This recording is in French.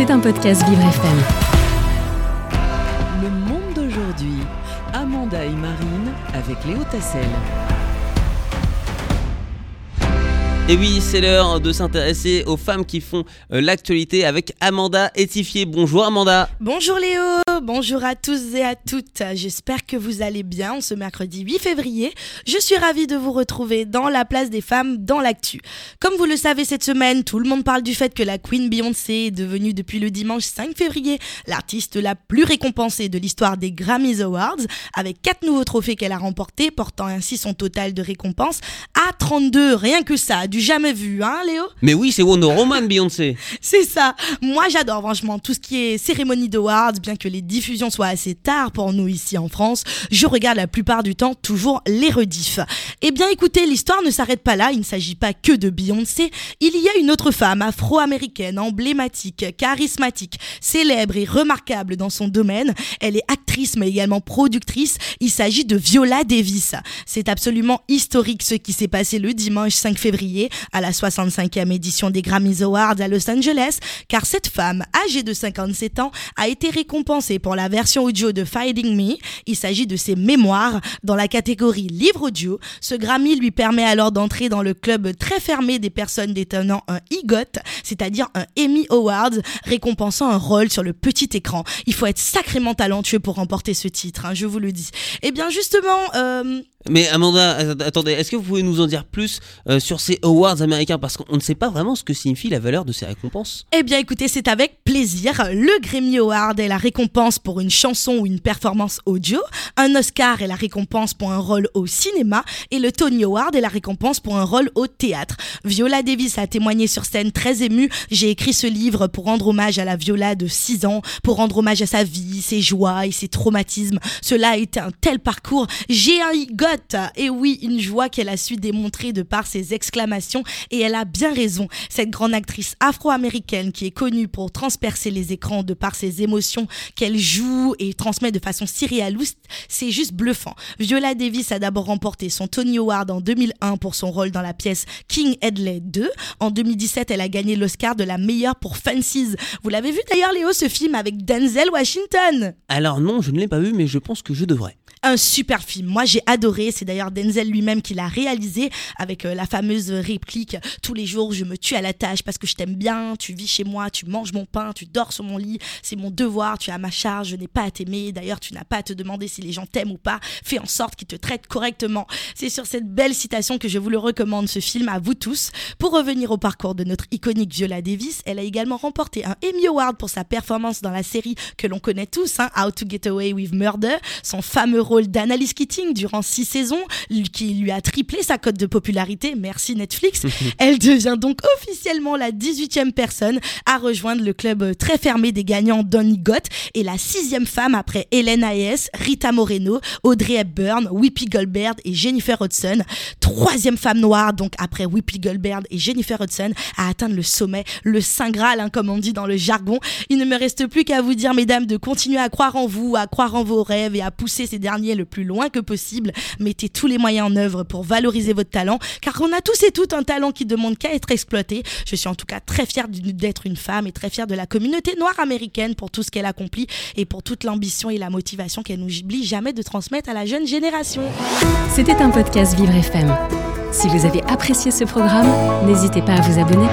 C'est un podcast Vivre FM. Le monde d'aujourd'hui. Amanda et Marine avec Léo Tassel. Et oui, c'est l'heure de s'intéresser aux femmes qui font euh, l'actualité avec Amanda Étifier. Bonjour Amanda. Bonjour Léo, bonjour à tous et à toutes. J'espère que vous allez bien ce mercredi 8 février. Je suis ravie de vous retrouver dans la place des femmes dans l'actu. Comme vous le savez cette semaine, tout le monde parle du fait que la Queen Beyoncé est devenue depuis le dimanche 5 février l'artiste la plus récompensée de l'histoire des Grammys Awards avec quatre nouveaux trophées qu'elle a remportés portant ainsi son total de récompenses à 32. Rien que ça, du jamais vu, hein Léo? Mais oui, c'est Wonder Woman Beyoncé. C'est ça. Moi, j'adore franchement tout ce qui est cérémonie d'awards, bien que les diffusions soient assez tard pour nous ici en France. Je regarde la plupart du temps toujours les rediffs. Eh bien, écoutez, l'histoire ne s'arrête pas là. Il ne s'agit pas que de Beyoncé. Il y a une autre femme afro-américaine, emblématique, charismatique, célèbre et remarquable dans son domaine. Elle est actrice, mais également productrice. Il s'agit de Viola Davis. C'est absolument historique ce qui s'est passé le dimanche 5 février à la 65e édition des Grammys Awards à Los Angeles, car cette femme, âgée de 57 ans, a été récompensée pour la version audio de Finding Me. Il s'agit de ses mémoires dans la catégorie livre audio. Ce Grammy lui permet alors d'entrer dans le club très fermé des personnes détenant un EGOT, c'est-à-dire un Emmy Awards, récompensant un rôle sur le petit écran. Il faut être sacrément talentueux pour remporter ce titre, hein, je vous le dis. Eh bien justement, euh, Mais Amanda, att- attendez, est-ce que vous pouvez nous en dire plus euh, sur ces awards américains? Parce qu'on ne sait pas vraiment ce que signifie la valeur de ces récompenses. Eh bien écoutez, c'est avec plaisir. Le Grammy Award est la récompense pour une chanson ou une performance audio, un Oscar est la récompense pour un rôle au cinéma et le Tony Award est la récompense pour un rôle au théâtre. Viola Davis a témoigné sur scène très émue. J'ai écrit ce livre pour rendre hommage à la Viola de 6 ans, pour rendre hommage à sa vie, ses joies et ses traumatismes. Cela a été un tel parcours. J'ai un et oui, une joie qu'elle a su démontrer de par ses exclamations et elle a bien raison. Cette grande actrice afro-américaine qui est connue pour transpercer les écrans de par ses émotions qu'elle joue et transmet de façon surréaliste, c'est juste bluffant. Viola Davis a d'abord remporté son Tony Award en 2001 pour son rôle dans la pièce King Hedley 2. En 2017, elle a gagné l'Oscar de la meilleure pour Fences. Vous l'avez vu d'ailleurs Léo ce film avec Denzel Washington? Alors non, je ne l'ai pas vu, mais je pense que je devrais. un super film. Moi, j'ai adoré. C'est d'ailleurs Denzel lui-même qui l'a réalisé avec euh, la fameuse réplique Tous les jours, je me tue à la tâche parce que je t'aime bien. Tu vis chez moi, tu manges mon pain, tu dors sur mon lit. C'est mon devoir. Tu à ma charge. Je n'ai pas à t'aimer. D'ailleurs, tu n'as pas à te demander si les gens t'aiment ou pas. Fais en sorte qu'ils te traitent correctement. C'est sur cette belle citation que je vous le recommande, ce film, à vous tous. Pour revenir au parcours de notre iconique Viola Davis, elle a également remporté un Emmy Award pour sa performance dans la série que l'on connaît tous, hein, How to Get Away with Murder, son fameux rôle d'Annalise Keating durant six saisons, lui- qui lui a triplé sa cote de popularité. Merci Netflix. Elle devient donc officiellement la 18e personne à rejoindre le club très fermé des gagnants Donny Gott et la sixième femme après Hélène Hayes, Rita Moreno, Audrey Hepburn, Whoopi Goldberg et Jennifer Hudson. Troisième femme noire donc après Whoopi Goldberg et Jennifer Hudson à atteindre le sommet, le saint graal hein, comme on dit dans le jargon. Il ne me reste plus qu'à vous dire mesdames de continuer à croire en vous, à croire en vos rêves et à pousser ces derniers le plus loin que possible. Mettez tous les moyens en œuvre pour valoriser votre talent car on a tous et toutes un talent qui demande qu'à être exploité. Je suis en tout cas très fière d'être une femme et très fière de la communauté noire américaine pour tout ce qu'elle accomplit et pour toute l'ambition et la motivation qu'elle n'oublie jamais de transmettre à la jeune génération. C'était un podcast Vivre FM. Si vous avez apprécié ce programme, n'hésitez pas à vous abonner.